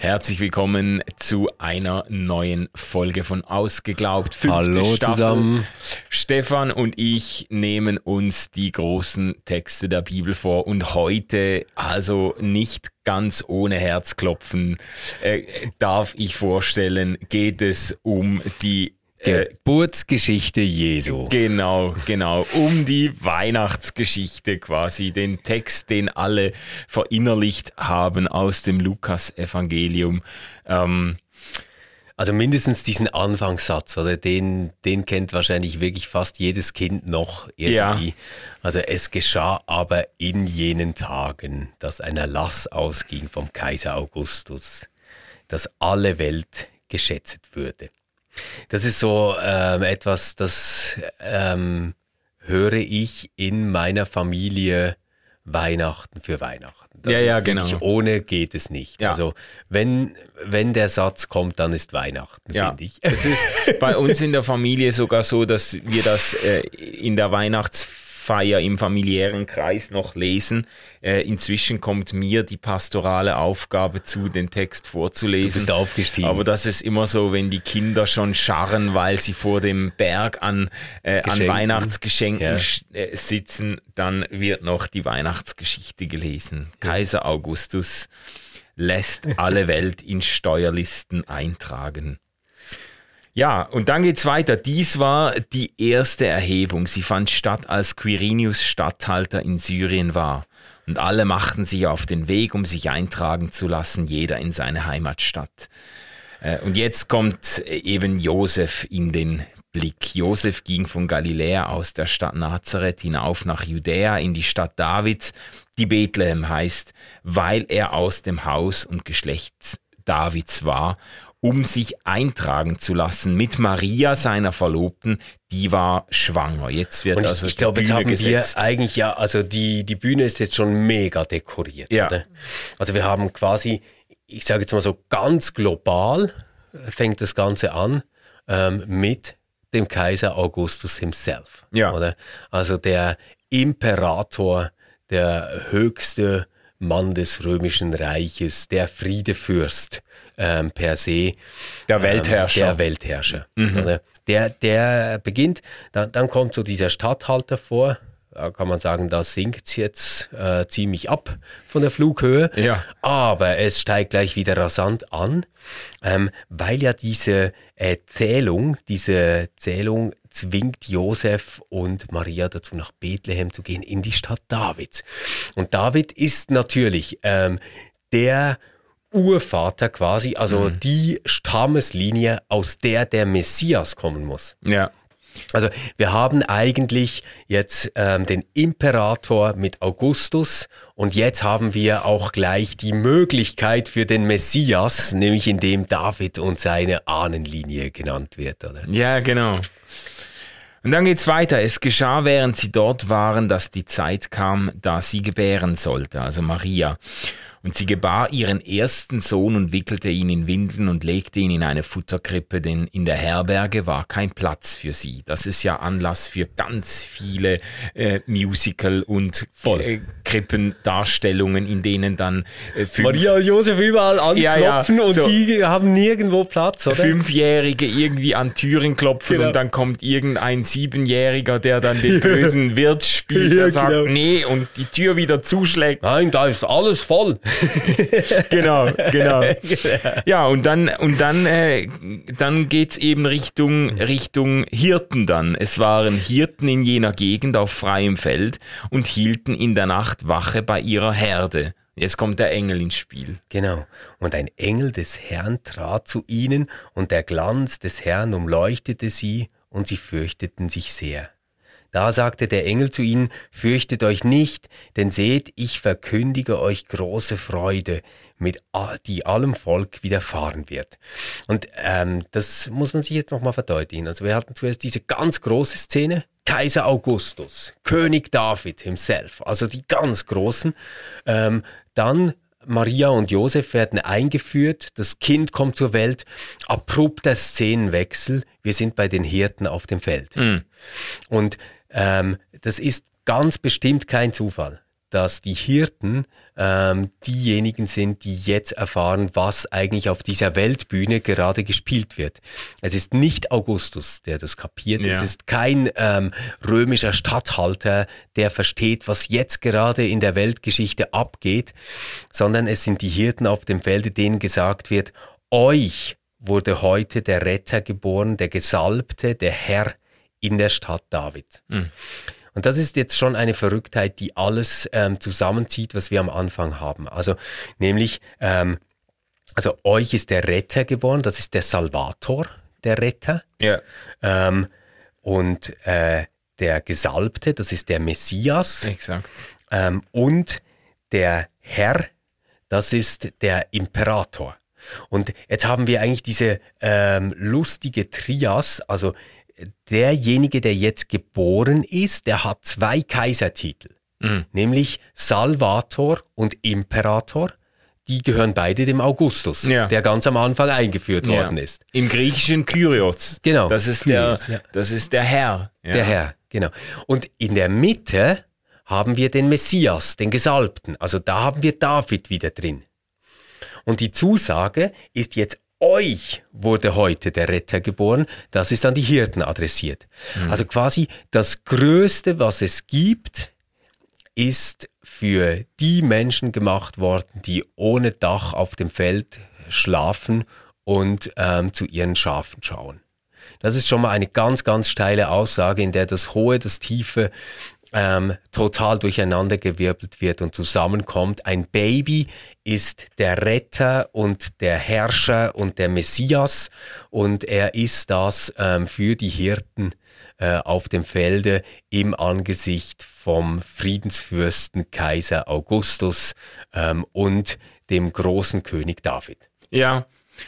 Herzlich willkommen zu einer neuen Folge von Ausgeglaubt. Hallo Staffel. zusammen. Stefan und ich nehmen uns die großen Texte der Bibel vor und heute, also nicht ganz ohne Herzklopfen, äh, darf ich vorstellen, geht es um die Geburtsgeschichte Jesu. Genau, genau. Um die Weihnachtsgeschichte quasi, den Text, den alle verinnerlicht haben aus dem Lukas-Evangelium. Ähm, also mindestens diesen Anfangssatz, oder den, den kennt wahrscheinlich wirklich fast jedes Kind noch irgendwie. Ja. Also es geschah aber in jenen Tagen, dass ein Erlass ausging vom Kaiser Augustus, dass alle Welt geschätzt würde. Das ist so ähm, etwas, das ähm, höre ich in meiner Familie Weihnachten für Weihnachten. Das ja, ja, genau. Ohne geht es nicht. Ja. Also wenn, wenn der Satz kommt, dann ist Weihnachten, ja. finde ich. Es ist bei uns in der Familie sogar so, dass wir das äh, in der Weihnachts Feier im familiären Kreis noch lesen. Äh, inzwischen kommt mir die pastorale Aufgabe zu, den Text vorzulesen. Du bist aufgestiegen. Aber das ist immer so, wenn die Kinder schon scharren, weil sie vor dem Berg an, äh, an Weihnachtsgeschenken ja. Äh, sitzen, dann wird noch die Weihnachtsgeschichte gelesen. Kaiser Augustus lässt alle Welt in Steuerlisten eintragen. Ja, und dann geht's weiter. Dies war die erste Erhebung. Sie fand statt, als Quirinius Statthalter in Syrien war. Und alle machten sich auf den Weg, um sich eintragen zu lassen, jeder in seine Heimatstadt. Äh, und jetzt kommt eben Josef in den Blick. Josef ging von Galiläa aus der Stadt Nazareth hinauf nach Judäa in die Stadt Davids, die Bethlehem heißt, weil er aus dem Haus und Geschlecht Davids war um sich eintragen zu lassen mit Maria, seiner Verlobten, die war schwanger. Jetzt wird Und also ich glaube, jetzt haben gesetzt. wir eigentlich ja, also die, die Bühne ist jetzt schon mega dekoriert. Ja. Oder? Also wir haben quasi, ich sage jetzt mal so ganz global fängt das Ganze an ähm, mit dem Kaiser Augustus himself. Ja. Oder? Also der Imperator, der höchste Mann des römischen Reiches, der Friedefürst ähm, per se. Der ähm, Weltherrscher. der Weltherrscher. Mhm. Der, der beginnt, dann, dann kommt so dieser Statthalter vor, da kann man sagen, da sinkt es jetzt äh, ziemlich ab von der Flughöhe. Ja. Aber es steigt gleich wieder rasant an, ähm, weil ja diese äh, Zählung, diese Zählung zwingt Josef und Maria dazu, nach Bethlehem zu gehen, in die Stadt Davids. Und David ist natürlich ähm, der Urvater quasi, also mhm. die Stammeslinie, aus der der Messias kommen muss. Ja. Also wir haben eigentlich jetzt ähm, den Imperator mit Augustus und jetzt haben wir auch gleich die Möglichkeit für den Messias, nämlich indem David und seine Ahnenlinie genannt wird. Oder? Ja, genau. Und dann geht's weiter. Es geschah, während sie dort waren, dass die Zeit kam, da sie gebären sollte, also Maria. Und sie gebar ihren ersten Sohn und wickelte ihn in Windeln und legte ihn in eine Futterkrippe, denn in der Herberge war kein Platz für sie. Das ist ja Anlass für ganz viele äh, Musical- und äh, Krippendarstellungen, in denen dann äh, Maria und Josef überall anklopfen ja, ja, und so die haben nirgendwo Platz, oder? Fünfjährige irgendwie an Türen klopfen genau. und dann kommt irgendein Siebenjähriger, der dann den bösen Wirt spielt, der ja, sagt, genau. nee, und die Tür wieder zuschlägt. Nein, da ist alles voll. genau, genau. Ja, und dann, und dann, äh, dann geht es eben Richtung, Richtung Hirten dann. Es waren Hirten in jener Gegend auf freiem Feld und hielten in der Nacht Wache bei ihrer Herde. Jetzt kommt der Engel ins Spiel. Genau. Und ein Engel des Herrn trat zu ihnen, und der Glanz des Herrn umleuchtete sie, und sie fürchteten sich sehr. Da sagte der Engel zu ihnen, Fürchtet euch nicht, denn seht, ich verkündige euch große Freude, mit die allem Volk widerfahren wird. Und ähm, das muss man sich jetzt nochmal verdeutlichen. Also wir hatten zuerst diese ganz große Szene, Kaiser Augustus, König David himself, also die ganz großen. Ähm, dann Maria und Josef werden eingeführt, das Kind kommt zur Welt, abrupter Szenenwechsel, wir sind bei den Hirten auf dem Feld. Mhm. Und ähm, das ist ganz bestimmt kein Zufall dass die Hirten ähm, diejenigen sind, die jetzt erfahren, was eigentlich auf dieser Weltbühne gerade gespielt wird. Es ist nicht Augustus, der das kapiert. Ja. Es ist kein ähm, römischer Statthalter, der versteht, was jetzt gerade in der Weltgeschichte abgeht, sondern es sind die Hirten auf dem Felde, denen gesagt wird, euch wurde heute der Retter geboren, der Gesalbte, der Herr in der Stadt David. Mhm. Und das ist jetzt schon eine Verrücktheit, die alles ähm, zusammenzieht, was wir am Anfang haben. Also nämlich, ähm, also euch ist der Retter geboren, das ist der Salvator, der Retter. Ja. Ähm, und äh, der Gesalbte, das ist der Messias. Exakt. Ähm, und der Herr, das ist der Imperator. Und jetzt haben wir eigentlich diese ähm, lustige Trias, also derjenige, der jetzt geboren ist, der hat zwei Kaisertitel, mhm. nämlich Salvator und Imperator. Die gehören beide dem Augustus, ja. der ganz am Anfang eingeführt ja. worden ist. Im griechischen Kyrios. Genau. Das ist, Kyrios, der, ja. das ist der Herr. Der Herr, genau. Und in der Mitte haben wir den Messias, den Gesalbten. Also da haben wir David wieder drin. Und die Zusage ist jetzt euch wurde heute der Retter geboren, das ist an die Hirten adressiert. Mhm. Also quasi das Größte, was es gibt, ist für die Menschen gemacht worden, die ohne Dach auf dem Feld schlafen und ähm, zu ihren Schafen schauen. Das ist schon mal eine ganz, ganz steile Aussage, in der das Hohe, das Tiefe ähm, total durcheinandergewirbelt wird und zusammenkommt. Ein Baby ist der Retter und der Herrscher und der Messias und er ist das ähm, für die Hirten äh, auf dem Felde im Angesicht vom Friedensfürsten Kaiser Augustus ähm, und dem großen König David. Ja,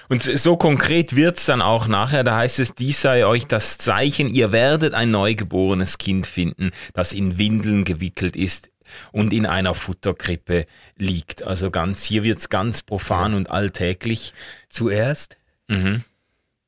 und so konkret wird es dann auch nachher. Da heißt es, dies sei euch das Zeichen, ihr werdet ein neugeborenes Kind finden, das in Windeln gewickelt ist und in einer Futterkrippe liegt. Also ganz, hier wird es ganz profan und alltäglich. Zuerst, mhm.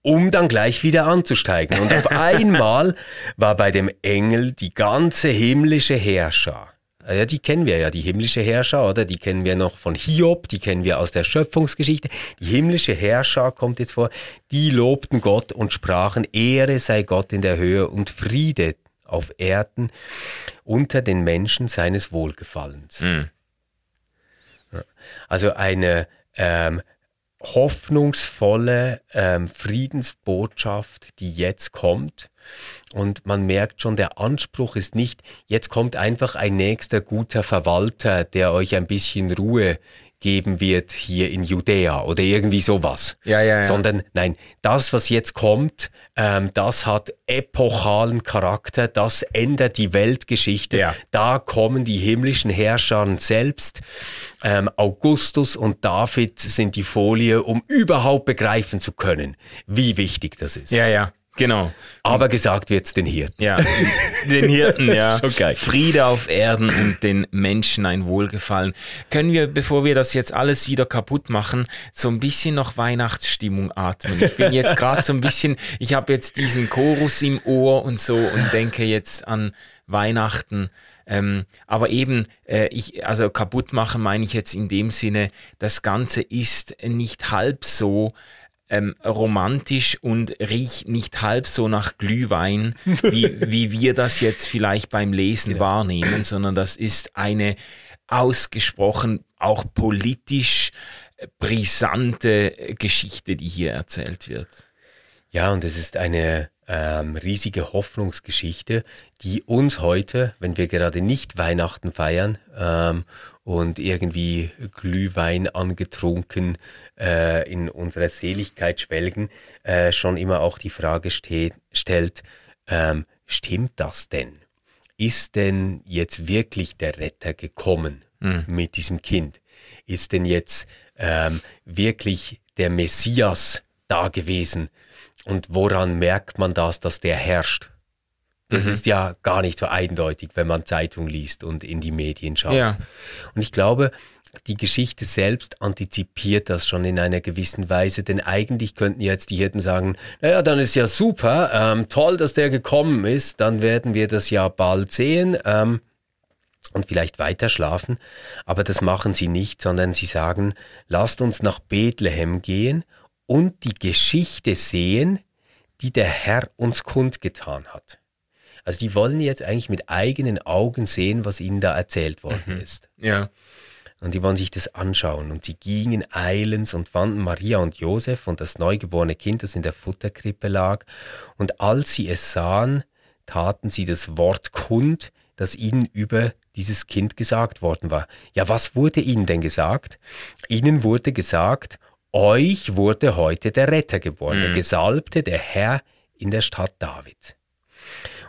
um dann gleich wieder anzusteigen. Und auf einmal war bei dem Engel die ganze himmlische Herrscher ja, die kennen wir ja, die himmlische Herrscher, oder? Die kennen wir noch von Hiob, die kennen wir aus der Schöpfungsgeschichte. Die himmlische Herrscher kommt jetzt vor, die lobten Gott und sprachen, Ehre sei Gott in der Höhe und Friede auf Erden unter den Menschen seines Wohlgefallens. Mhm. Also eine ähm, hoffnungsvolle ähm, Friedensbotschaft, die jetzt kommt. Und man merkt schon, der Anspruch ist nicht, jetzt kommt einfach ein nächster guter Verwalter, der euch ein bisschen Ruhe geben wird hier in Judäa oder irgendwie sowas. Ja, ja, ja. Sondern nein, das, was jetzt kommt, ähm, das hat epochalen Charakter, das ändert die Weltgeschichte. Ja. Da kommen die himmlischen Herrscher selbst. Ähm, Augustus und David sind die Folie, um überhaupt begreifen zu können, wie wichtig das ist. Ja, ja. Genau. Aber gesagt wird es den Hirten. Ja, den Hirten, ja. okay. Friede auf Erden und den Menschen ein Wohlgefallen. Können wir, bevor wir das jetzt alles wieder kaputt machen, so ein bisschen noch Weihnachtsstimmung atmen? Ich bin jetzt gerade so ein bisschen, ich habe jetzt diesen Chorus im Ohr und so und denke jetzt an Weihnachten. Ähm, aber eben, äh, ich, also kaputt machen meine ich jetzt in dem Sinne, das Ganze ist nicht halb so, ähm, romantisch und riecht nicht halb so nach Glühwein, wie, wie wir das jetzt vielleicht beim Lesen genau. wahrnehmen, sondern das ist eine ausgesprochen auch politisch brisante Geschichte, die hier erzählt wird. Ja, und es ist eine ähm, riesige Hoffnungsgeschichte, die uns heute, wenn wir gerade nicht Weihnachten feiern ähm, und irgendwie Glühwein angetrunken äh, in unserer Seligkeit schwelgen, äh, schon immer auch die Frage stellt, ähm, stimmt das denn? Ist denn jetzt wirklich der Retter gekommen mhm. mit diesem Kind? Ist denn jetzt ähm, wirklich der Messias da gewesen? Und woran merkt man das, dass der herrscht? Das mhm. ist ja gar nicht so eindeutig, wenn man Zeitung liest und in die Medien schaut. Ja. Und ich glaube, die Geschichte selbst antizipiert das schon in einer gewissen Weise, denn eigentlich könnten jetzt die Hirten sagen, naja, dann ist ja super, ähm, toll, dass der gekommen ist, dann werden wir das ja bald sehen ähm, und vielleicht weiter schlafen, aber das machen sie nicht, sondern sie sagen, lasst uns nach Bethlehem gehen und die Geschichte sehen, die der Herr uns kundgetan hat. Also die wollen jetzt eigentlich mit eigenen Augen sehen, was ihnen da erzählt worden mhm. ist. Ja. Und die wollen sich das anschauen. Und sie gingen eilends und fanden Maria und Josef und das neugeborene Kind, das in der Futterkrippe lag. Und als sie es sahen, taten sie das Wort kund, das ihnen über dieses Kind gesagt worden war. Ja, was wurde ihnen denn gesagt? Ihnen wurde gesagt, euch wurde heute der Retter geboren, mhm. der Gesalbte, der Herr in der Stadt David.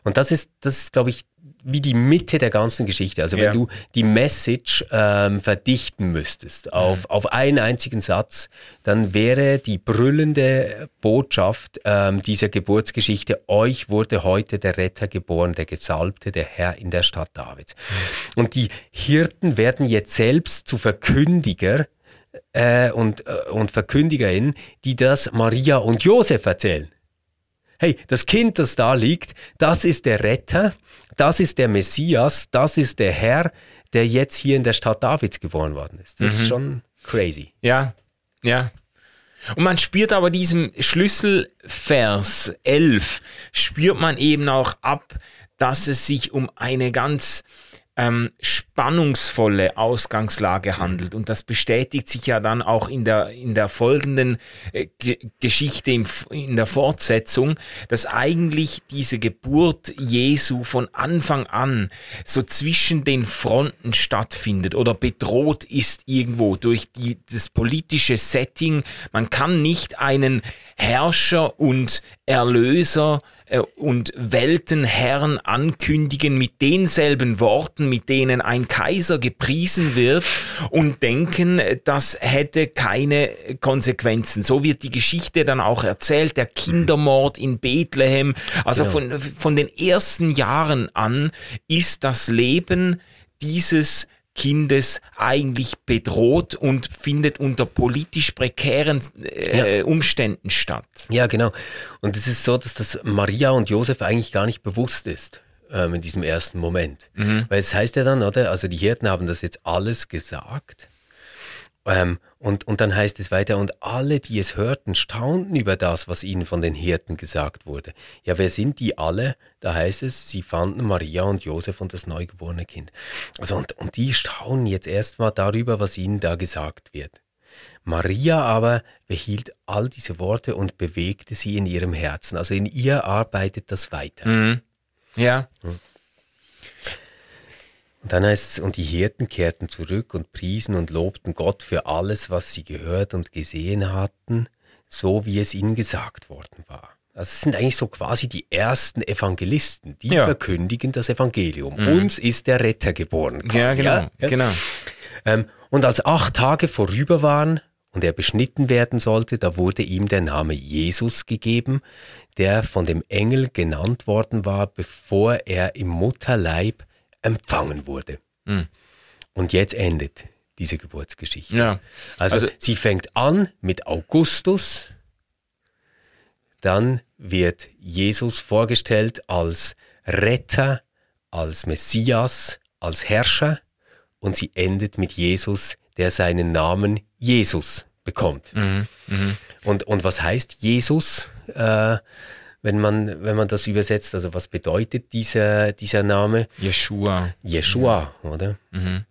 Und das ist, das ist, glaube ich, wie die Mitte der ganzen Geschichte. Also wenn ja. du die Message ähm, verdichten müsstest auf, mhm. auf einen einzigen Satz, dann wäre die brüllende Botschaft ähm, dieser Geburtsgeschichte, euch wurde heute der Retter geboren, der Gesalbte, der Herr in der Stadt Davids. Mhm. Und die Hirten werden jetzt selbst zu Verkündiger äh, und, äh, und Verkündigerinnen, die das Maria und Josef erzählen hey, das Kind, das da liegt, das ist der Retter, das ist der Messias, das ist der Herr, der jetzt hier in der Stadt Davids geboren worden ist. Das mhm. ist schon crazy. Ja, ja. Und man spürt aber diesem Schlüsselvers 11, spürt man eben auch ab, dass es sich um eine ganz ähm, spannungsvolle Ausgangslage handelt. Und das bestätigt sich ja dann auch in der, in der folgenden äh, Geschichte, im, in der Fortsetzung, dass eigentlich diese Geburt Jesu von Anfang an so zwischen den Fronten stattfindet oder bedroht ist irgendwo durch die, das politische Setting. Man kann nicht einen Herrscher und Erlöser und Weltenherrn ankündigen mit denselben Worten, mit denen ein Kaiser gepriesen wird und denken, das hätte keine Konsequenzen. So wird die Geschichte dann auch erzählt, der Kindermord in Bethlehem. Also ja. von, von den ersten Jahren an ist das Leben dieses Kindes eigentlich bedroht und findet unter politisch prekären äh, ja. Umständen statt. Ja, genau. Und es ist so, dass das Maria und Josef eigentlich gar nicht bewusst ist ähm, in diesem ersten Moment. Mhm. Weil es heißt ja dann, oder? Also die Hirten haben das jetzt alles gesagt ähm, und, und dann heißt es weiter, und alle, die es hörten, staunten über das, was ihnen von den Hirten gesagt wurde. Ja, wer sind die alle? Da heißt es, sie fanden Maria und Josef und das neugeborene Kind. Also, und, und die staunen jetzt erstmal darüber, was ihnen da gesagt wird. Maria aber behielt all diese Worte und bewegte sie in ihrem Herzen. Also in ihr arbeitet das weiter. Mhm. Ja. Mhm. Und dann heißt es, und die Hirten kehrten zurück und priesen und lobten Gott für alles, was sie gehört und gesehen hatten, so wie es ihnen gesagt worden war. Das sind eigentlich so quasi die ersten Evangelisten, die ja. verkündigen das Evangelium. Mhm. Uns ist der Retter geboren. Quasi, ja, genau. Ja? genau. Ähm, und als acht Tage vorüber waren und er beschnitten werden sollte, da wurde ihm der Name Jesus gegeben, der von dem Engel genannt worden war, bevor er im Mutterleib empfangen wurde. Mhm. Und jetzt endet diese Geburtsgeschichte. Ja. Also, also sie fängt an mit Augustus, dann wird Jesus vorgestellt als Retter, als Messias, als Herrscher und sie endet mit Jesus, der seinen Namen Jesus bekommt. Mhm. Mhm. Und, und was heißt Jesus? Äh, wenn man, wenn man das übersetzt. Also was bedeutet dieser, dieser Name? Yeshua. Yeshua, mhm. oder? Mhm.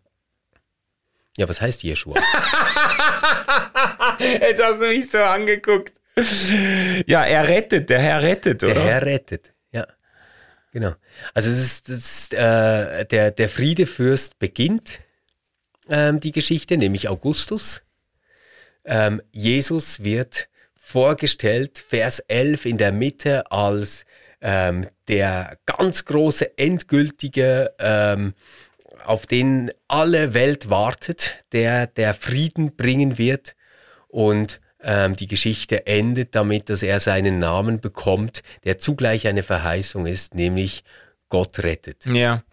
Ja, was heißt Yeshua? Jetzt hast du mich so angeguckt. Ja, er rettet, der Herr rettet, oder? Der Herr rettet, ja. Genau. Also es ist, das ist äh, der, der Friedefürst beginnt ähm, die Geschichte, nämlich Augustus. Ähm, Jesus wird vorgestellt, Vers 11 in der Mitte als ähm, der ganz große, endgültige, ähm, auf den alle Welt wartet, der der Frieden bringen wird und ähm, die Geschichte endet damit, dass er seinen Namen bekommt, der zugleich eine Verheißung ist, nämlich Gott rettet. Ja.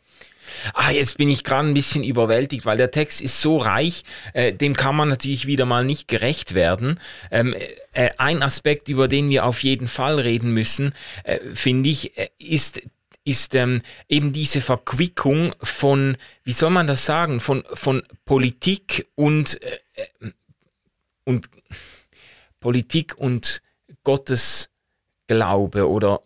Ah, jetzt bin ich gerade ein bisschen überwältigt, weil der Text ist so reich, äh, dem kann man natürlich wieder mal nicht gerecht werden. Ähm, äh, ein Aspekt, über den wir auf jeden Fall reden müssen, äh, finde ich, äh, ist ist ähm, eben diese Verquickung von, wie soll man das sagen, von, von Politik und, äh, äh und Politik und Gottes Glaube oder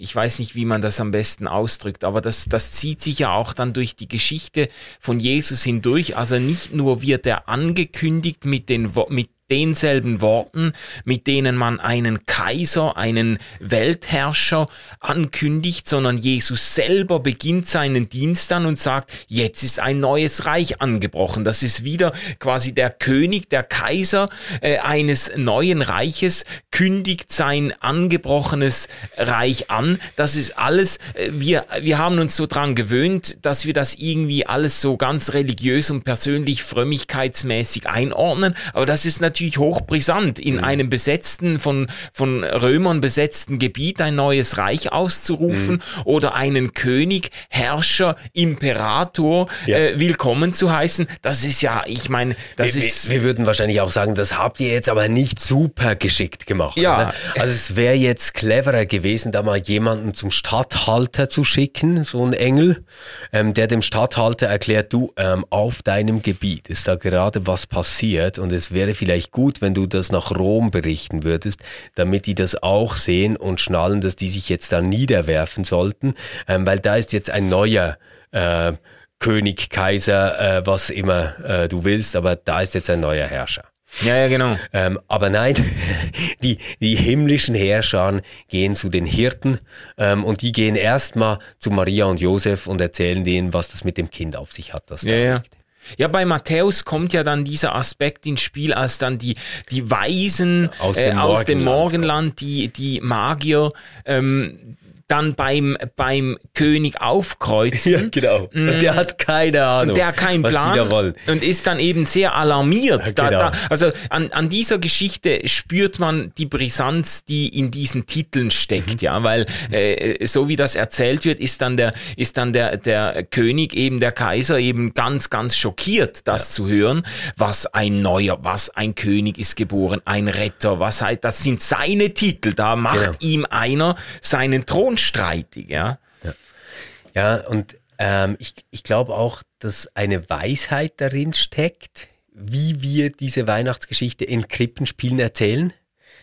ich weiß nicht, wie man das am besten ausdrückt, aber das, das zieht sich ja auch dann durch die Geschichte von Jesus hindurch. Also nicht nur wird er angekündigt mit den, mit denselben Worten, mit denen man einen Kaiser, einen Weltherrscher ankündigt, sondern Jesus selber beginnt seinen Dienst dann und sagt, jetzt ist ein neues Reich angebrochen. Das ist wieder quasi der König, der Kaiser äh, eines neuen Reiches, kündigt sein angebrochenes Reich an. Das ist alles, äh, wir, wir haben uns so dran gewöhnt, dass wir das irgendwie alles so ganz religiös und persönlich frömmigkeitsmäßig einordnen, aber das ist natürlich natürlich hochbrisant, in mhm. einem besetzten, von, von Römern besetzten Gebiet ein neues Reich auszurufen mhm. oder einen König, Herrscher, Imperator ja. äh, willkommen zu heißen. Das ist ja, ich meine, das wir, ist. Wir, würden wahrscheinlich auch sagen, das habt ihr jetzt aber nicht super geschickt gemacht. Ja. Oder? Also es wäre jetzt cleverer gewesen, da mal jemanden zum Stadthalter zu schicken, so ein Engel, ähm, der dem Stadthalter erklärt, du, ähm, auf deinem Gebiet ist da gerade was passiert und es wäre vielleicht gut, wenn du das nach Rom berichten würdest, damit die das auch sehen und schnallen, dass die sich jetzt da niederwerfen sollten, ähm, weil da ist jetzt ein neuer äh, König, Kaiser, äh, was immer äh, du willst, aber da ist jetzt ein neuer Herrscher. Ja, ja, genau. Ähm, aber nein, die, die himmlischen Herrscher gehen zu den Hirten ähm, und die gehen erstmal zu Maria und Josef und erzählen denen, was das mit dem Kind auf sich hat. Das ja, da ja. Ja, bei Matthäus kommt ja dann dieser Aspekt ins Spiel, als dann die, die Weisen aus dem, äh, aus dem Morgenland, die, die Magier, ähm, dann beim, beim König aufkreuzen. Ja, genau. Und mm. der hat keine Ahnung. Der hat keinen Plan und ist dann eben sehr alarmiert. Ja, genau. da, also an, an dieser Geschichte spürt man die Brisanz, die in diesen Titeln steckt, mhm. ja, weil äh, so wie das erzählt wird, ist dann der ist dann der der König eben der Kaiser eben ganz ganz schockiert, das ja. zu hören, was ein neuer, was ein König ist geboren, ein Retter, was heißt, das sind seine Titel. Da macht genau. ihm einer seinen Thron streitig, ja. Ja, ja und ähm, ich, ich glaube auch, dass eine Weisheit darin steckt, wie wir diese Weihnachtsgeschichte in Krippenspielen erzählen.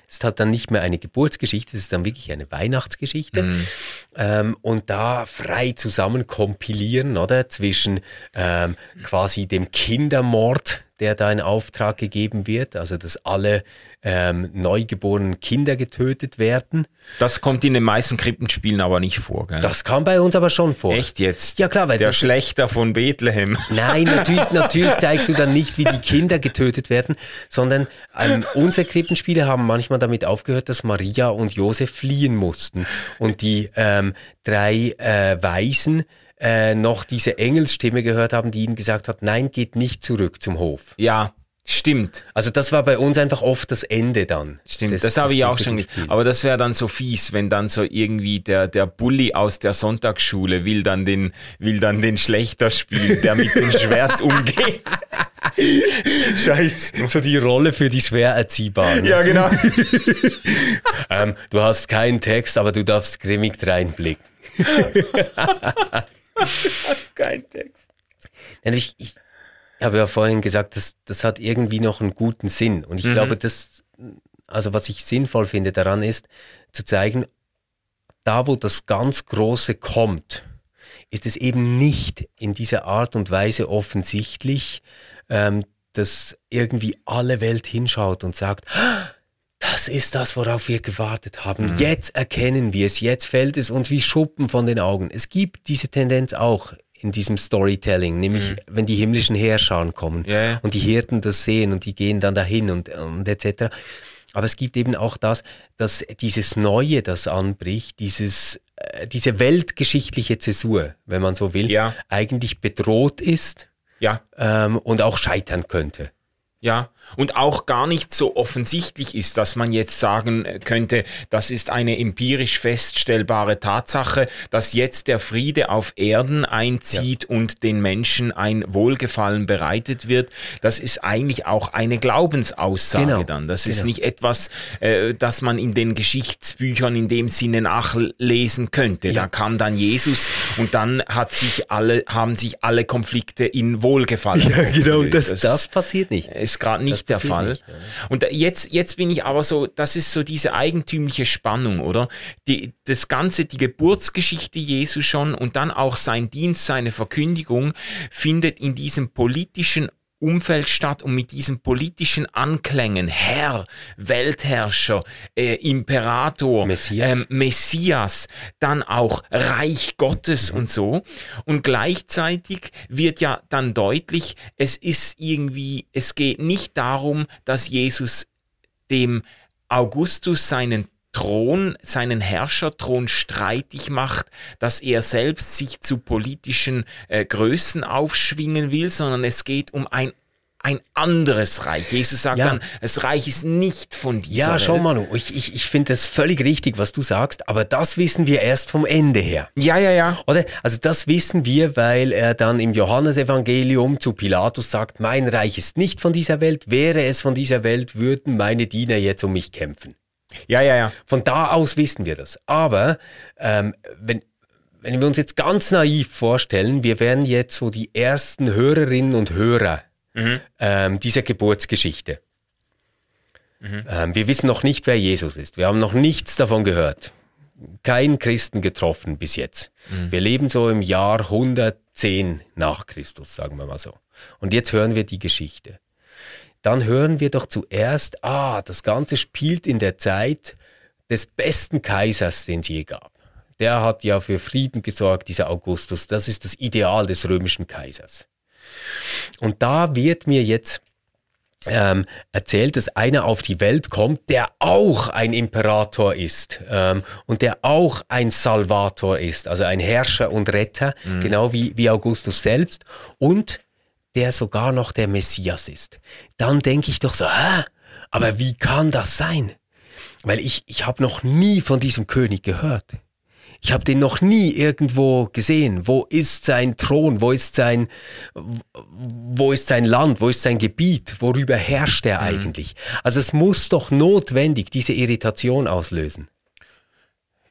Es ist halt dann nicht mehr eine Geburtsgeschichte, es ist dann wirklich eine Weihnachtsgeschichte. Mhm. Ähm, und da frei zusammen kompilieren, oder? Zwischen ähm, quasi dem Kindermord, der da in Auftrag gegeben wird, also dass alle ähm, neugeborenen Kinder getötet werden. Das kommt in den meisten Krippenspielen aber nicht vor, gell? Das kam bei uns aber schon vor. Echt jetzt? Ja klar, weil der Schlechter von Bethlehem. Nein, natürlich, natürlich zeigst du dann nicht, wie die Kinder getötet werden, sondern ähm, unsere Krippenspiele haben manchmal damit aufgehört, dass Maria und Josef fliehen mussten und die ähm, drei äh, Weisen äh, noch diese Engelsstimme gehört haben, die ihnen gesagt hat, nein, geht nicht zurück zum Hof. Ja, Stimmt. Also das war bei uns einfach oft das Ende dann. Stimmt, das, das habe ich auch schon nicht. Aber das wäre dann so fies, wenn dann so irgendwie der, der Bully aus der Sonntagsschule will dann den, will dann den Schlechter spielen, der mit dem Schwert umgeht. Scheiße. So die Rolle für die Schwererziehbaren. Ja, genau. ähm, du hast keinen Text, aber du darfst grimmig reinblicken. Kein Text. Ich, ich, habe ja vorhin gesagt, das, das hat irgendwie noch einen guten Sinn. Und ich mhm. glaube, das, also was ich sinnvoll finde daran ist, zu zeigen, da wo das ganz Große kommt, ist es eben nicht in dieser Art und Weise offensichtlich, ähm, dass irgendwie alle Welt hinschaut und sagt, das ist das, worauf wir gewartet haben. Mhm. Jetzt erkennen wir es, jetzt fällt es uns wie Schuppen von den Augen. Es gibt diese Tendenz auch in diesem Storytelling, nämlich mhm. wenn die himmlischen Herrscher kommen yeah. und die Hirten das sehen und die gehen dann dahin und, und etc. Aber es gibt eben auch das, dass dieses Neue, das anbricht, dieses, äh, diese weltgeschichtliche Zäsur, wenn man so will, ja. eigentlich bedroht ist ja. ähm, und auch scheitern könnte. Ja, und auch gar nicht so offensichtlich ist, dass man jetzt sagen könnte, das ist eine empirisch feststellbare Tatsache, dass jetzt der Friede auf Erden einzieht ja. und den Menschen ein Wohlgefallen bereitet wird. Das ist eigentlich auch eine Glaubensaussage genau. dann. Das ist genau. nicht etwas, äh, das man in den Geschichtsbüchern in dem Sinne nachlesen könnte. Ja. Da kam dann Jesus und dann hat sich alle, haben sich alle Konflikte in Wohlgefallen. Ja, genau, das, das, das passiert nicht ist gerade nicht der Fall. Nicht, ja. Und jetzt, jetzt bin ich aber so, das ist so diese eigentümliche Spannung, oder? Die, das Ganze, die Geburtsgeschichte Jesu schon und dann auch sein Dienst, seine Verkündigung findet in diesem politischen Umfeld statt und mit diesen politischen Anklängen, Herr, Weltherrscher, äh, Imperator, Messias. Äh, Messias, dann auch Reich Gottes mhm. und so. Und gleichzeitig wird ja dann deutlich, es ist irgendwie, es geht nicht darum, dass Jesus dem Augustus seinen Thron, seinen Herrscherthron streitig macht, dass er selbst sich zu politischen äh, Größen aufschwingen will, sondern es geht um ein ein anderes Reich. Jesus sagt ja. dann, das Reich ist nicht von dieser Ja, schau mal, ich, ich, ich finde das völlig richtig, was du sagst, aber das wissen wir erst vom Ende her. Ja, ja, ja. Oder? Also das wissen wir, weil er dann im Johannesevangelium zu Pilatus sagt, mein Reich ist nicht von dieser Welt, wäre es von dieser Welt, würden meine Diener jetzt um mich kämpfen. Ja, ja, ja. Von da aus wissen wir das. Aber ähm, wenn, wenn wir uns jetzt ganz naiv vorstellen, wir wären jetzt so die ersten Hörerinnen und Hörer mhm. ähm, dieser Geburtsgeschichte. Mhm. Ähm, wir wissen noch nicht, wer Jesus ist. Wir haben noch nichts davon gehört. Kein Christen getroffen bis jetzt. Mhm. Wir leben so im Jahr 110 nach Christus, sagen wir mal so. Und jetzt hören wir die Geschichte dann hören wir doch zuerst, ah, das Ganze spielt in der Zeit des besten Kaisers, den es je gab. Der hat ja für Frieden gesorgt, dieser Augustus. Das ist das Ideal des römischen Kaisers. Und da wird mir jetzt ähm, erzählt, dass einer auf die Welt kommt, der auch ein Imperator ist ähm, und der auch ein Salvator ist, also ein Herrscher und Retter, mhm. genau wie, wie Augustus selbst. Und der sogar noch der Messias ist, dann denke ich doch so, hä? Aber wie kann das sein? Weil ich, ich habe noch nie von diesem König gehört. Ich habe den noch nie irgendwo gesehen. Wo ist sein Thron? Wo ist sein, wo ist sein Land? Wo ist sein Gebiet? Worüber herrscht er mhm. eigentlich? Also es muss doch notwendig diese Irritation auslösen.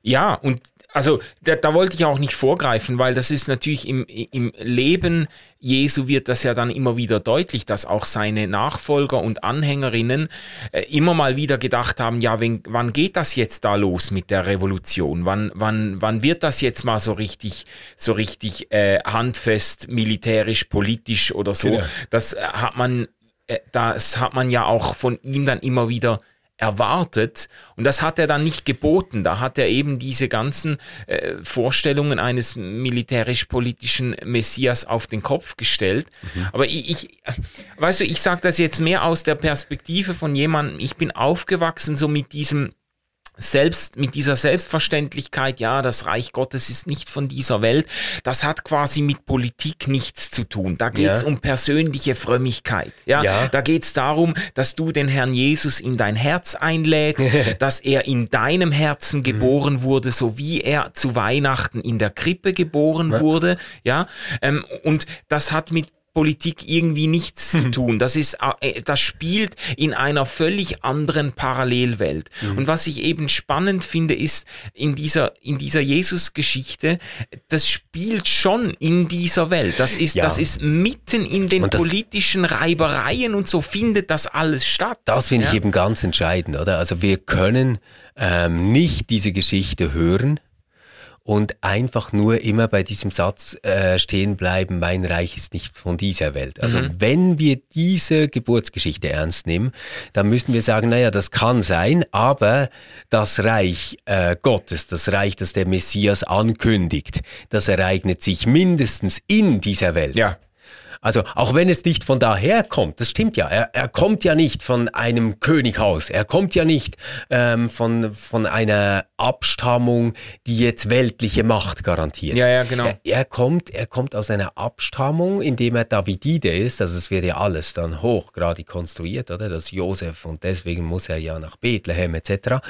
Ja, und also da, da, wollte ich auch nicht vorgreifen, weil das ist natürlich im, im Leben Jesu wird das ja dann immer wieder deutlich, dass auch seine Nachfolger und Anhängerinnen äh, immer mal wieder gedacht haben, ja, wenn, wann geht das jetzt da los mit der Revolution? Wann, wann, wann wird das jetzt mal so richtig, so richtig äh, handfest, militärisch, politisch oder so? Genau. Das hat man, äh, das hat man ja auch von ihm dann immer wieder erwartet. Und das hat er dann nicht geboten. Da hat er eben diese ganzen äh, Vorstellungen eines militärisch-politischen Messias auf den Kopf gestellt. Mhm. Aber ich, ich, weißt du, ich sage das jetzt mehr aus der Perspektive von jemandem, ich bin aufgewachsen so mit diesem selbst mit dieser Selbstverständlichkeit, ja, das Reich Gottes ist nicht von dieser Welt, das hat quasi mit Politik nichts zu tun. Da geht es ja. um persönliche Frömmigkeit. Ja, ja. da geht es darum, dass du den Herrn Jesus in dein Herz einlädst, dass er in deinem Herzen mhm. geboren wurde, so wie er zu Weihnachten in der Krippe geboren ja. wurde. Ja, ähm, und das hat mit Politik irgendwie nichts zu mhm. tun. Das ist, äh, das spielt in einer völlig anderen Parallelwelt. Mhm. Und was ich eben spannend finde, ist in dieser, in dieser Jesus-Geschichte, das spielt schon in dieser Welt. Das ist, ja. das ist mitten in den politischen Reibereien und so findet das alles statt. Das finde ja? ich eben ganz entscheidend, oder? Also wir können ähm, nicht diese Geschichte hören, und einfach nur immer bei diesem Satz äh, stehen bleiben, mein Reich ist nicht von dieser Welt. Also mhm. wenn wir diese Geburtsgeschichte ernst nehmen, dann müssen wir sagen, naja, das kann sein, aber das Reich äh, Gottes, das Reich, das der Messias ankündigt, das ereignet sich mindestens in dieser Welt. Ja. Also auch wenn es nicht von daher kommt, das stimmt ja, er, er kommt ja nicht von einem Könighaus, er kommt ja nicht ähm, von, von einer Abstammung, die jetzt weltliche Macht garantiert. Ja, ja, genau. Er, er kommt, er kommt aus einer Abstammung, indem er Davidide ist, also es wird ja alles dann hochgradig konstruiert, oder? Das Josef und deswegen muss er ja nach Bethlehem etc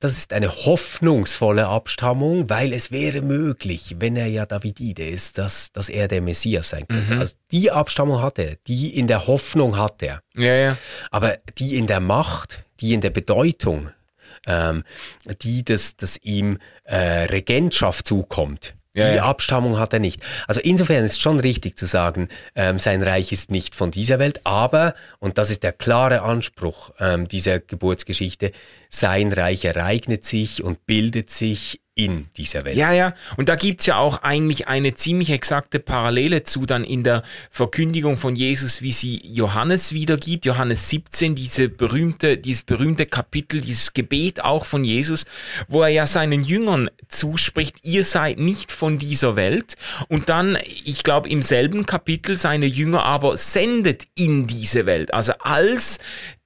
das ist eine hoffnungsvolle Abstammung, weil es wäre möglich, wenn er ja Davidide ist, dass, dass er der Messias sein könnte. Mhm. Also die Abstammung hat er, die in der Hoffnung hat er. Ja, ja. Aber die in der Macht, die in der Bedeutung, ähm, die, dass, dass ihm äh, Regentschaft zukommt, ja, die ja. Abstammung hat er nicht. Also insofern ist es schon richtig zu sagen, ähm, sein Reich ist nicht von dieser Welt, aber, und das ist der klare Anspruch ähm, dieser Geburtsgeschichte, sein Reich ereignet sich und bildet sich in dieser Welt. Ja, ja. Und da gibt's ja auch eigentlich eine ziemlich exakte Parallele zu dann in der Verkündigung von Jesus, wie sie Johannes wiedergibt. Johannes 17, diese berühmte, dieses berühmte Kapitel, dieses Gebet auch von Jesus, wo er ja seinen Jüngern zuspricht, ihr seid nicht von dieser Welt. Und dann, ich glaube, im selben Kapitel seine Jünger aber sendet in diese Welt. Also als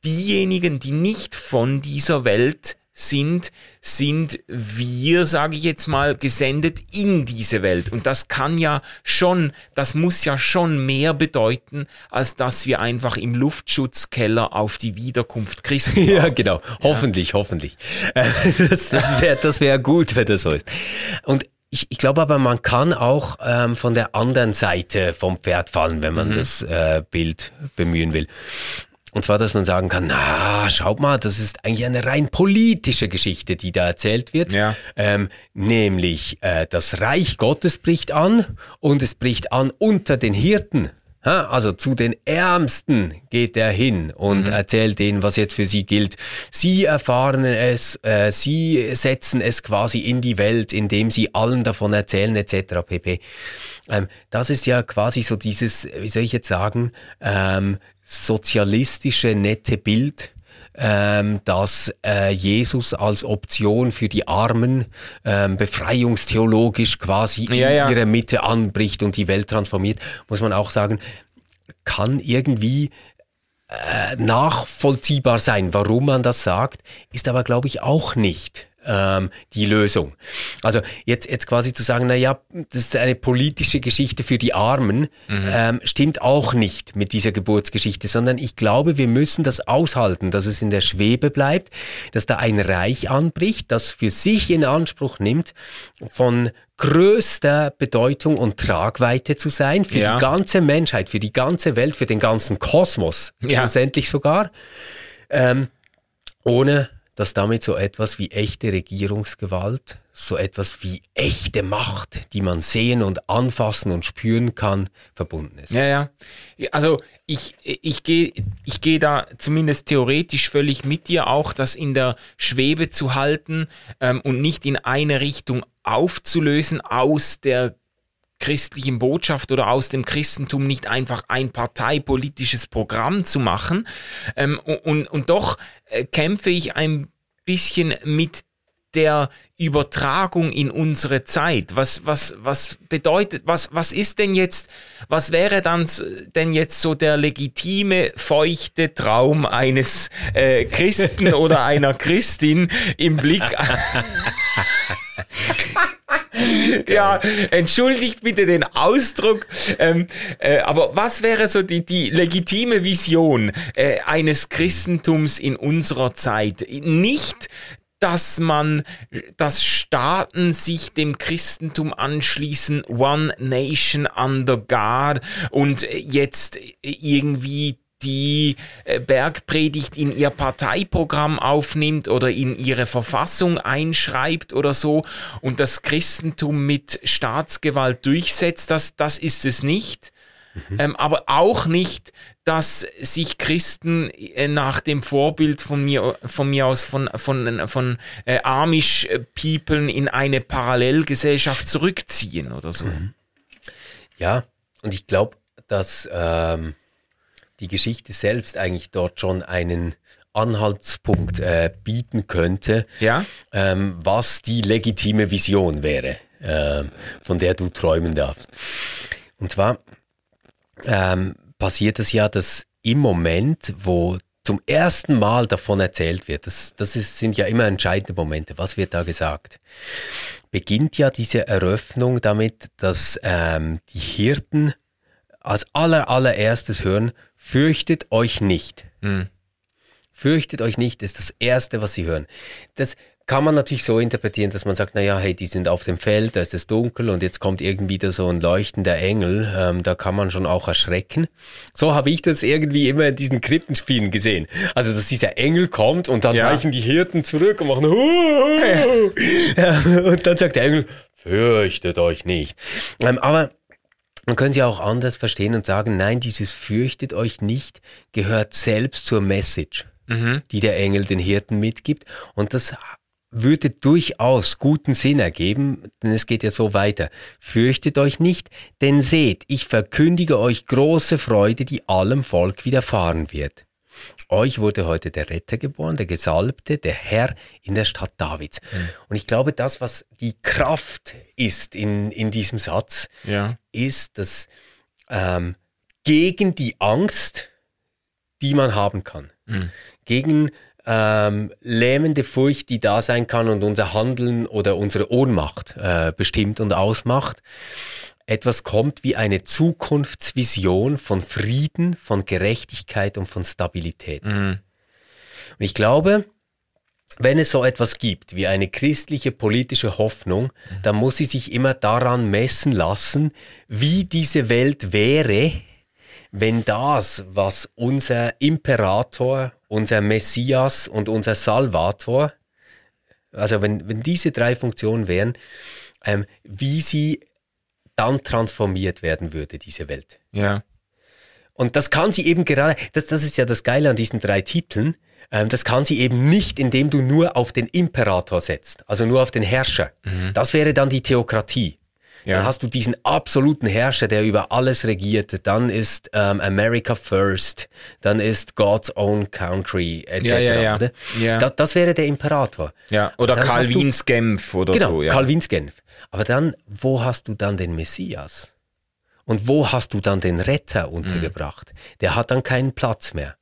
diejenigen, die nicht von dieser Welt sind, sind wir, sage ich jetzt mal, gesendet in diese Welt. Und das kann ja schon, das muss ja schon mehr bedeuten, als dass wir einfach im Luftschutzkeller auf die Wiederkunft Christi. ja, genau. Hoffentlich, ja. hoffentlich. Das, das wäre das wär gut, wenn das so ist. Und ich, ich glaube aber, man kann auch ähm, von der anderen Seite vom Pferd fallen, wenn man mhm. das äh, Bild bemühen will. Und zwar, dass man sagen kann, na, schaut mal, das ist eigentlich eine rein politische Geschichte, die da erzählt wird. Ja. Ähm, nämlich, äh, das Reich Gottes bricht an und es bricht an unter den Hirten. Also zu den Ärmsten geht er hin und mhm. erzählt denen, was jetzt für sie gilt. Sie erfahren es, äh, sie setzen es quasi in die Welt, indem sie allen davon erzählen etc. pp. Ähm, das ist ja quasi so dieses, wie soll ich jetzt sagen, ähm, sozialistische nette Bild, ähm, dass äh, Jesus als Option für die Armen ähm, befreiungstheologisch quasi ja, in ja. ihrer Mitte anbricht und die Welt transformiert, muss man auch sagen, kann irgendwie äh, nachvollziehbar sein, warum man das sagt, ist aber, glaube ich, auch nicht ähm, die Lösung. Also jetzt, jetzt quasi zu sagen, na ja, das ist eine politische Geschichte für die Armen, mhm. ähm, stimmt auch nicht mit dieser Geburtsgeschichte, sondern ich glaube, wir müssen das aushalten, dass es in der Schwebe bleibt, dass da ein Reich anbricht, das für sich in Anspruch nimmt, von größter Bedeutung und Tragweite zu sein für ja. die ganze Menschheit, für die ganze Welt, für den ganzen Kosmos, ja. schlussendlich sogar, ähm, ohne dass damit so etwas wie echte Regierungsgewalt, so etwas wie echte Macht, die man sehen und anfassen und spüren kann, verbunden ist. Ja, ja. Also ich, ich gehe ich geh da zumindest theoretisch völlig mit dir, auch das in der Schwebe zu halten ähm, und nicht in eine Richtung aufzulösen aus der christlichen Botschaft oder aus dem Christentum nicht einfach ein parteipolitisches Programm zu machen. Ähm, und, und doch äh, kämpfe ich ein bisschen mit der Übertragung in unsere Zeit. Was, was, was bedeutet, was, was ist denn jetzt, was wäre dann denn jetzt so der legitime, feuchte Traum eines äh, Christen oder einer Christin im Blick? ja, entschuldigt bitte den Ausdruck. Ähm, äh, aber was wäre so die, die legitime Vision äh, eines Christentums in unserer Zeit? Nicht dass man, dass Staaten sich dem Christentum anschließen, One Nation under God und jetzt irgendwie die äh, Bergpredigt in ihr Parteiprogramm aufnimmt oder in ihre Verfassung einschreibt oder so und das Christentum mit Staatsgewalt durchsetzt, das, das ist es nicht. Mhm. Ähm, aber auch nicht, dass sich Christen äh, nach dem Vorbild von mir, von mir aus von, von, von äh, Amish-People in eine Parallelgesellschaft zurückziehen oder so. Mhm. Ja, und ich glaube, dass ähm, die Geschichte selbst eigentlich dort schon einen Anhaltspunkt äh, bieten könnte, ja? ähm, was die legitime Vision wäre, äh, von der du träumen darfst. Und zwar ähm, passiert es ja, dass im Moment, wo zum ersten Mal davon erzählt wird, das, das ist, sind ja immer entscheidende Momente, was wird da gesagt, beginnt ja diese Eröffnung damit, dass ähm, die Hirten als aller, allererstes hören, fürchtet euch nicht. Mhm. Fürchtet euch nicht, ist das Erste, was sie hören. Das kann man natürlich so interpretieren, dass man sagt, naja, hey, die sind auf dem Feld, da ist es dunkel und jetzt kommt irgendwie da so ein leuchtender Engel, ähm, da kann man schon auch erschrecken. So habe ich das irgendwie immer in diesen Krippenspielen gesehen. Also, dass dieser Engel kommt und dann ja. weichen die Hirten zurück und machen Huhu! und dann sagt der Engel, fürchtet euch nicht. Ähm, aber man könnte ja auch anders verstehen und sagen, nein, dieses fürchtet euch nicht gehört selbst zur Message. Mhm. die der Engel den Hirten mitgibt. Und das würde durchaus guten Sinn ergeben, denn es geht ja so weiter. Fürchtet euch nicht, denn seht, ich verkündige euch große Freude, die allem Volk widerfahren wird. Euch wurde heute der Retter geboren, der Gesalbte, der Herr in der Stadt Davids. Mhm. Und ich glaube, das, was die Kraft ist in, in diesem Satz, ja. ist, dass ähm, gegen die Angst, die man haben kann, mhm. gegen ähm, lähmende Furcht, die da sein kann und unser Handeln oder unsere Ohnmacht äh, bestimmt und ausmacht. Etwas kommt wie eine Zukunftsvision von Frieden, von Gerechtigkeit und von Stabilität. Mhm. Und ich glaube, wenn es so etwas gibt wie eine christliche politische Hoffnung, dann muss sie sich immer daran messen lassen, wie diese Welt wäre, wenn das, was unser Imperator, unser Messias und unser Salvator, also wenn, wenn diese drei Funktionen wären, ähm, wie sie dann transformiert werden würde, diese Welt. Ja. Und das kann sie eben gerade, das, das ist ja das Geile an diesen drei Titeln, ähm, das kann sie eben nicht, indem du nur auf den Imperator setzt, also nur auf den Herrscher. Mhm. Das wäre dann die Theokratie. Ja. Dann hast du diesen absoluten Herrscher, der über alles regiert. Dann ist ähm, America First. Dann ist God's Own Country etc. Ja, ja, ja. ja. Das, das, wäre der Imperator. Ja, oder Karl Wiens Genf oder genau, so. Karl Wiens Genf. Aber dann, wo hast du dann den Messias? Und wo hast du dann den Retter untergebracht? Mhm. Der hat dann keinen Platz mehr.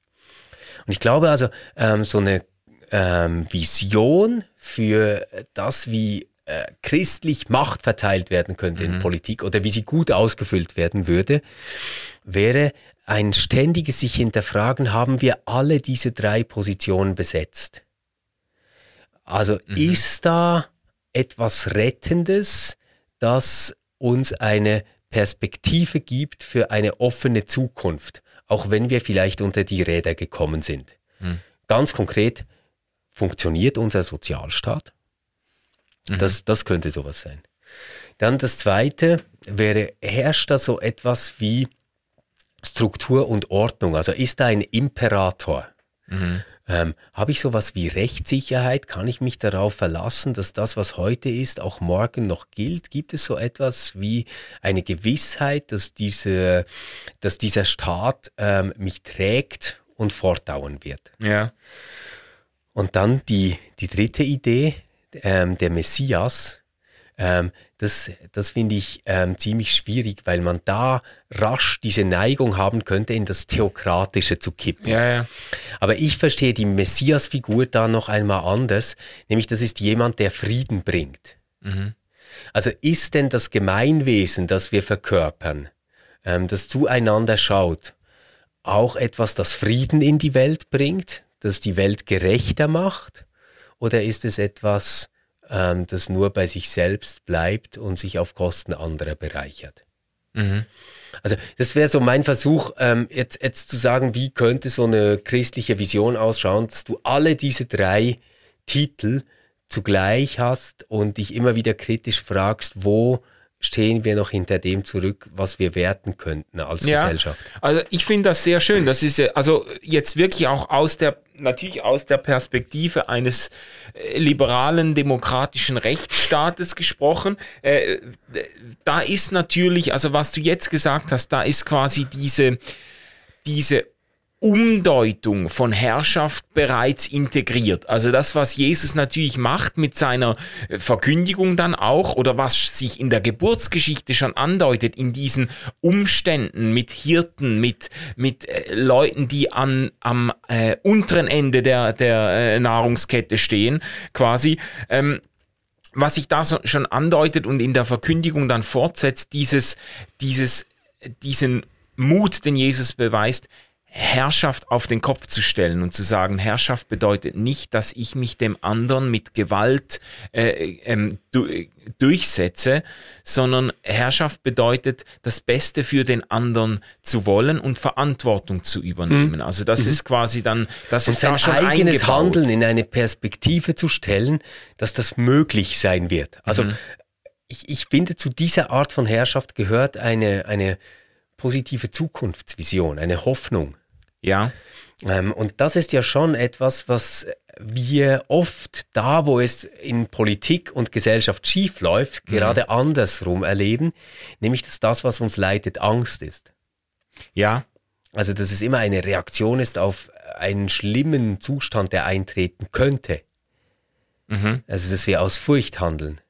Und ich glaube also, ähm, so eine ähm, Vision für das, wie äh, christlich Macht verteilt werden könnte mhm. in Politik oder wie sie gut ausgefüllt werden würde, wäre ein ständiges sich hinterfragen, haben wir alle diese drei Positionen besetzt? Also mhm. ist da etwas Rettendes, das uns eine Perspektive gibt für eine offene Zukunft, auch wenn wir vielleicht unter die Räder gekommen sind. Mhm. Ganz konkret, funktioniert unser Sozialstaat? Mhm. Das, das könnte sowas sein. Dann das zweite wäre, herrscht da so etwas wie Struktur und Ordnung? Also ist da ein Imperator? Mhm. Ähm, Habe ich sowas wie Rechtssicherheit? Kann ich mich darauf verlassen, dass das, was heute ist, auch morgen noch gilt? Gibt es so etwas wie eine Gewissheit, dass, diese, dass dieser Staat ähm, mich trägt und fortdauern wird? Ja. Und dann die, die dritte Idee, ähm, der Messias, ähm, das, das finde ich ähm, ziemlich schwierig, weil man da rasch diese Neigung haben könnte, in das Theokratische zu kippen. Ja, ja. Aber ich verstehe die Messias-Figur da noch einmal anders, nämlich das ist jemand, der Frieden bringt. Mhm. Also ist denn das Gemeinwesen, das wir verkörpern, ähm, das zueinander schaut, auch etwas, das Frieden in die Welt bringt, das die Welt gerechter macht? Oder ist es etwas, ähm, das nur bei sich selbst bleibt und sich auf Kosten anderer bereichert? Mhm. Also das wäre so mein Versuch, ähm, jetzt, jetzt zu sagen, wie könnte so eine christliche Vision ausschauen, dass du alle diese drei Titel zugleich hast und dich immer wieder kritisch fragst, wo stehen wir noch hinter dem zurück, was wir werten könnten als ja, Gesellschaft. Also ich finde das sehr schön. Das ist also jetzt wirklich auch aus der natürlich aus der Perspektive eines äh, liberalen demokratischen Rechtsstaates gesprochen. Äh, da ist natürlich, also was du jetzt gesagt hast, da ist quasi diese diese Umdeutung von Herrschaft bereits integriert. Also das, was Jesus natürlich macht mit seiner äh, Verkündigung dann auch oder was sich in der Geburtsgeschichte schon andeutet in diesen Umständen mit Hirten, mit, mit äh, Leuten, die an, am äh, unteren Ende der, der äh, Nahrungskette stehen, quasi. Ähm, was sich da so, schon andeutet und in der Verkündigung dann fortsetzt, dieses, dieses, diesen Mut, den Jesus beweist, Herrschaft auf den Kopf zu stellen und zu sagen, Herrschaft bedeutet nicht, dass ich mich dem anderen mit Gewalt äh, ähm, du, durchsetze, sondern Herrschaft bedeutet, das Beste für den anderen zu wollen und Verantwortung zu übernehmen. Mhm. Also das mhm. ist quasi dann, das und ist sein schon eigenes eingebaut. Handeln in eine Perspektive zu stellen, dass das möglich sein wird. Also mhm. ich, ich finde, zu dieser Art von Herrschaft gehört eine, eine positive Zukunftsvision, eine Hoffnung. Ja. Ähm, und das ist ja schon etwas, was wir oft da, wo es in Politik und Gesellschaft schief läuft, mhm. gerade andersrum erleben, nämlich dass das, was uns leitet, Angst ist. Ja. Also, dass es immer eine Reaktion ist auf einen schlimmen Zustand, der eintreten könnte. Mhm. Also, dass wir aus Furcht handeln.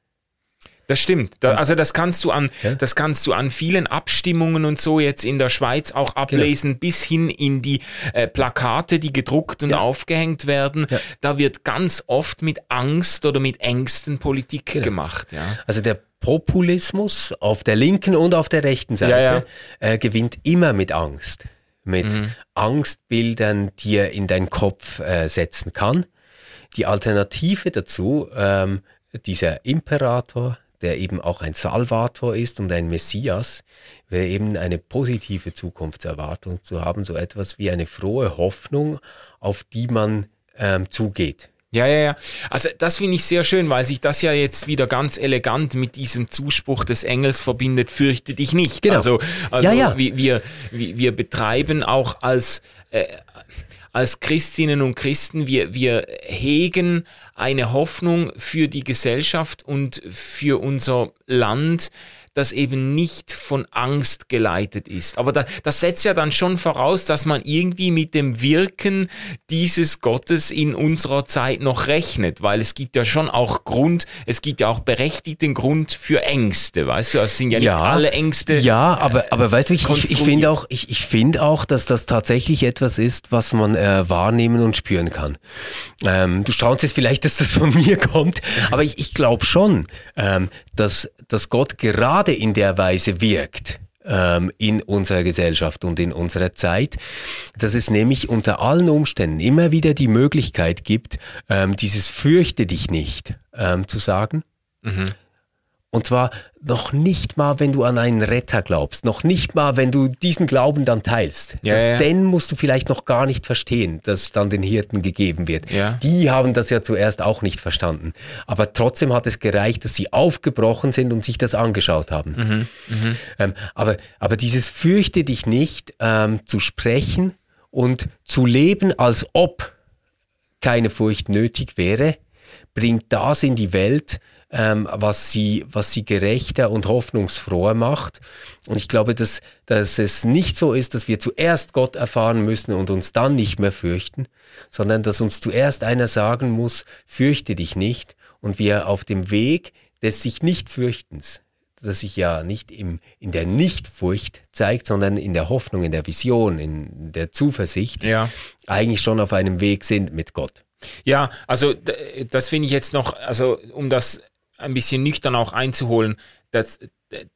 Das stimmt. Da, also das kannst du an, ja? das kannst du an vielen Abstimmungen und so jetzt in der Schweiz auch genau. ablesen, genau. bis hin in die äh, Plakate, die gedruckt und ja. aufgehängt werden. Ja. Da wird ganz oft mit Angst oder mit Ängsten Politik genau. gemacht. Also der Populismus auf der linken und auf der rechten Seite äh, gewinnt immer mit Angst. Mit mhm. Angstbildern, die er in deinen Kopf äh, setzen kann. Die Alternative dazu, ähm, dieser Imperator, der eben auch ein Salvator ist und ein Messias, wäre eben eine positive Zukunftserwartung zu haben, so etwas wie eine frohe Hoffnung, auf die man ähm, zugeht. Ja, ja, ja. Also das finde ich sehr schön, weil sich das ja jetzt wieder ganz elegant mit diesem Zuspruch des Engels verbindet, fürchte dich nicht. Genau. Also, also ja, ja. Wir, wir, wir betreiben auch als, äh, als Christinnen und Christen, wir, wir hegen eine Hoffnung für die Gesellschaft und für unser Land, das eben nicht von Angst geleitet ist. Aber da, das setzt ja dann schon voraus, dass man irgendwie mit dem Wirken dieses Gottes in unserer Zeit noch rechnet, weil es gibt ja schon auch Grund, es gibt ja auch berechtigten Grund für Ängste, weißt du, es sind ja nicht ja, alle Ängste. Ja, aber, aber weißt du, ich, ich, ich finde auch, ich, ich finde auch, dass das tatsächlich etwas ist, was man äh, wahrnehmen und spüren kann. Ähm, du staunst jetzt vielleicht, dass das von mir kommt, aber ich, ich glaube schon, ähm, dass, dass Gott gerade in der Weise wirkt ähm, in unserer Gesellschaft und in unserer Zeit, dass es nämlich unter allen Umständen immer wieder die Möglichkeit gibt, ähm, dieses fürchte dich nicht ähm, zu sagen. Mhm. Und zwar noch nicht mal, wenn du an einen Retter glaubst, noch nicht mal, wenn du diesen Glauben dann teilst. Ja, das ja. Denn musst du vielleicht noch gar nicht verstehen, dass dann den Hirten gegeben wird. Ja. Die haben das ja zuerst auch nicht verstanden. Aber trotzdem hat es gereicht, dass sie aufgebrochen sind und sich das angeschaut haben. Mhm, mh. ähm, aber, aber dieses fürchte dich nicht ähm, zu sprechen und zu leben, als ob keine Furcht nötig wäre, bringt das in die Welt, ähm, was, sie, was sie gerechter und hoffnungsfroher macht. Und ich glaube, dass, dass es nicht so ist, dass wir zuerst Gott erfahren müssen und uns dann nicht mehr fürchten, sondern dass uns zuerst einer sagen muss, fürchte dich nicht und wir auf dem Weg des sich nicht fürchtens, das sich ja nicht im, in der Nichtfurcht zeigt, sondern in der Hoffnung, in der Vision, in der Zuversicht, ja. eigentlich schon auf einem Weg sind mit Gott. Ja, also das finde ich jetzt noch, also um das ein bisschen nüchtern auch einzuholen, das,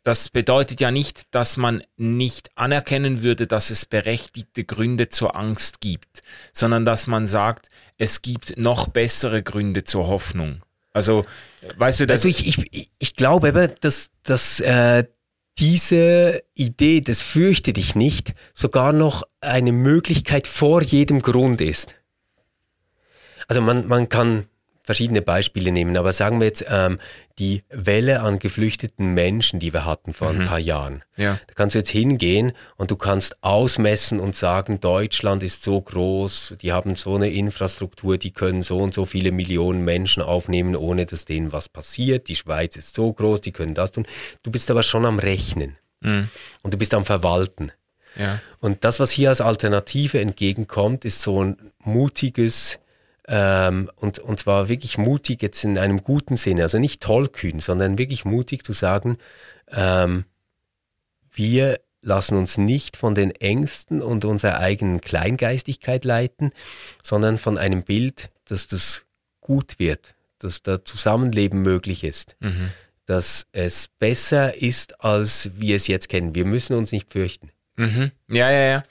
das bedeutet ja nicht, dass man nicht anerkennen würde, dass es berechtigte Gründe zur Angst gibt, sondern dass man sagt, es gibt noch bessere Gründe zur Hoffnung. Also, weißt du, dass. Also, ich, ich, ich glaube aber, dass, dass äh, diese Idee des Fürchte dich nicht sogar noch eine Möglichkeit vor jedem Grund ist. Also, man, man kann verschiedene Beispiele nehmen, aber sagen wir jetzt ähm, die Welle an geflüchteten Menschen, die wir hatten vor mhm. ein paar Jahren. Ja. Da kannst du jetzt hingehen und du kannst ausmessen und sagen, Deutschland ist so groß, die haben so eine Infrastruktur, die können so und so viele Millionen Menschen aufnehmen, ohne dass denen was passiert. Die Schweiz ist so groß, die können das tun. Du bist aber schon am Rechnen mhm. und du bist am Verwalten. Ja. Und das, was hier als Alternative entgegenkommt, ist so ein mutiges, ähm, und, und zwar wirklich mutig jetzt in einem guten Sinne, also nicht tollkühn, sondern wirklich mutig zu sagen, ähm, wir lassen uns nicht von den Ängsten und unserer eigenen Kleingeistigkeit leiten, sondern von einem Bild, dass das gut wird, dass da Zusammenleben möglich ist, mhm. dass es besser ist, als wir es jetzt kennen. Wir müssen uns nicht fürchten. Mhm. Ja, ja, ja.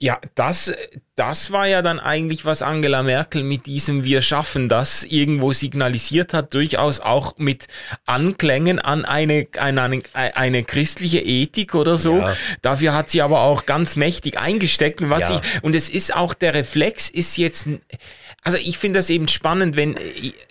Ja, das, das war ja dann eigentlich, was Angela Merkel mit diesem Wir schaffen das irgendwo signalisiert hat, durchaus auch mit Anklängen an eine, eine, eine christliche Ethik oder so. Ja. Dafür hat sie aber auch ganz mächtig eingesteckt. Was ja. ich, und es ist auch der Reflex, ist jetzt, also ich finde das eben spannend, wenn,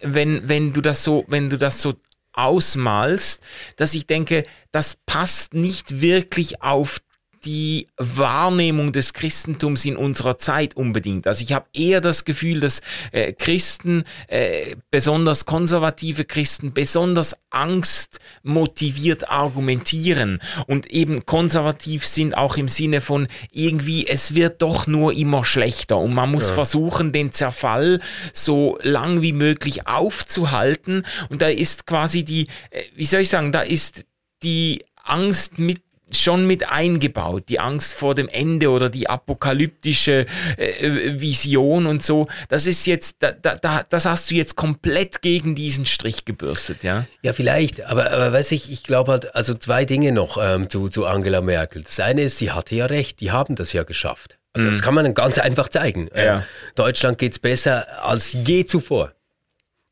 wenn, wenn du das so, wenn du das so ausmalst, dass ich denke, das passt nicht wirklich auf die Wahrnehmung des Christentums in unserer Zeit unbedingt. Also ich habe eher das Gefühl, dass äh, Christen, äh, besonders konservative Christen, besonders angstmotiviert argumentieren und eben konservativ sind auch im Sinne von irgendwie, es wird doch nur immer schlechter und man muss ja. versuchen, den Zerfall so lang wie möglich aufzuhalten und da ist quasi die, äh, wie soll ich sagen, da ist die Angst mit schon mit eingebaut, die Angst vor dem Ende oder die apokalyptische äh, Vision und so. Das ist jetzt, da, da, das hast du jetzt komplett gegen diesen Strich gebürstet, ja? Ja, vielleicht, aber, aber weiß ich, ich glaube halt, also zwei Dinge noch ähm, zu, zu Angela Merkel. Das eine ist, sie hatte ja recht, die haben das ja geschafft. Also mhm. das kann man ganz einfach zeigen. Ja. Äh, Deutschland geht's besser als je zuvor,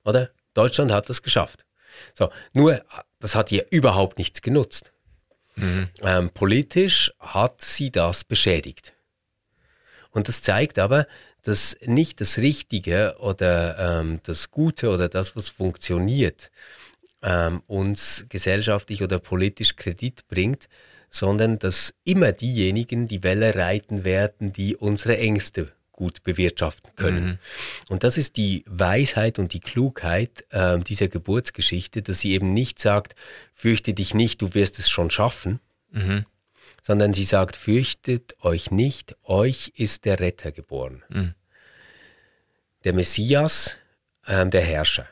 oder? Deutschland hat das geschafft. So, nur, das hat ihr überhaupt nichts genutzt. Mhm. Ähm, politisch hat sie das beschädigt. Und das zeigt aber, dass nicht das Richtige oder ähm, das Gute oder das, was funktioniert, ähm, uns gesellschaftlich oder politisch Kredit bringt, sondern dass immer diejenigen die Welle reiten werden, die unsere Ängste gut bewirtschaften können. Mhm. Und das ist die Weisheit und die Klugheit äh, dieser Geburtsgeschichte, dass sie eben nicht sagt, fürchte dich nicht, du wirst es schon schaffen, mhm. sondern sie sagt, fürchtet euch nicht, euch ist der Retter geboren. Mhm. Der Messias, äh, der Herrscher.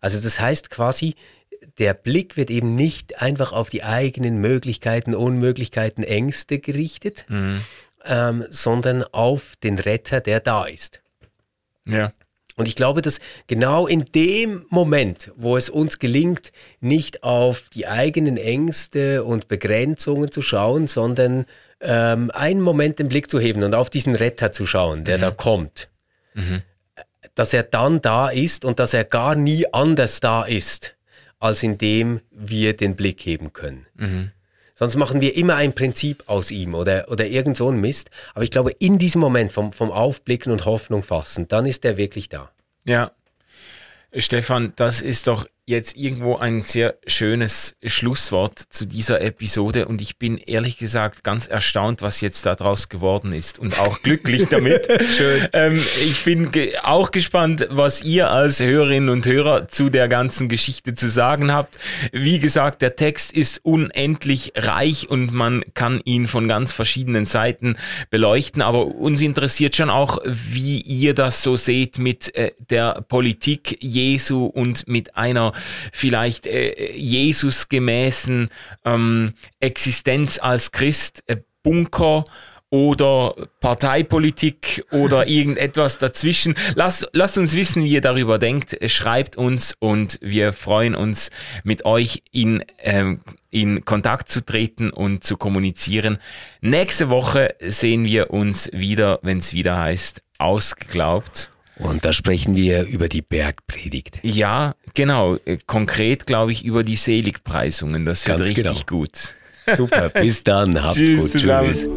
Also das heißt quasi, der Blick wird eben nicht einfach auf die eigenen Möglichkeiten, Unmöglichkeiten, Ängste gerichtet, mhm ähm, sondern auf den Retter, der da ist. Ja. Und ich glaube, dass genau in dem Moment, wo es uns gelingt, nicht auf die eigenen Ängste und Begrenzungen zu schauen, sondern ähm, einen Moment den Blick zu heben und auf diesen Retter zu schauen, der mhm. da kommt, mhm. dass er dann da ist und dass er gar nie anders da ist, als indem wir den Blick heben können. Mhm. Sonst machen wir immer ein Prinzip aus ihm oder, oder irgend so ein Mist. Aber ich glaube, in diesem Moment vom, vom Aufblicken und Hoffnung fassen, dann ist er wirklich da. Ja. Stefan, das ist doch jetzt irgendwo ein sehr schönes Schlusswort zu dieser Episode und ich bin ehrlich gesagt ganz erstaunt, was jetzt daraus geworden ist und auch glücklich damit. Schön. Ähm, ich bin ge auch gespannt, was ihr als Hörerinnen und Hörer zu der ganzen Geschichte zu sagen habt. Wie gesagt, der Text ist unendlich reich und man kann ihn von ganz verschiedenen Seiten beleuchten, aber uns interessiert schon auch, wie ihr das so seht mit äh, der Politik Jesu und mit einer vielleicht äh, Jesus-gemäßen ähm, Existenz als Christ, äh, Bunker oder Parteipolitik oder irgendetwas dazwischen. Lasst, lasst uns wissen, wie ihr darüber denkt. Schreibt uns und wir freuen uns, mit euch in, ähm, in Kontakt zu treten und zu kommunizieren. Nächste Woche sehen wir uns wieder, wenn es wieder heißt, ausgeglaubt. Und da sprechen wir über die Bergpredigt. Ja, genau. Äh, konkret glaube ich über die Seligpreisungen. Das wird Ganz richtig genau. gut. Super, bis dann. Habt's Tschüss gut. Zusammen. Tschüss.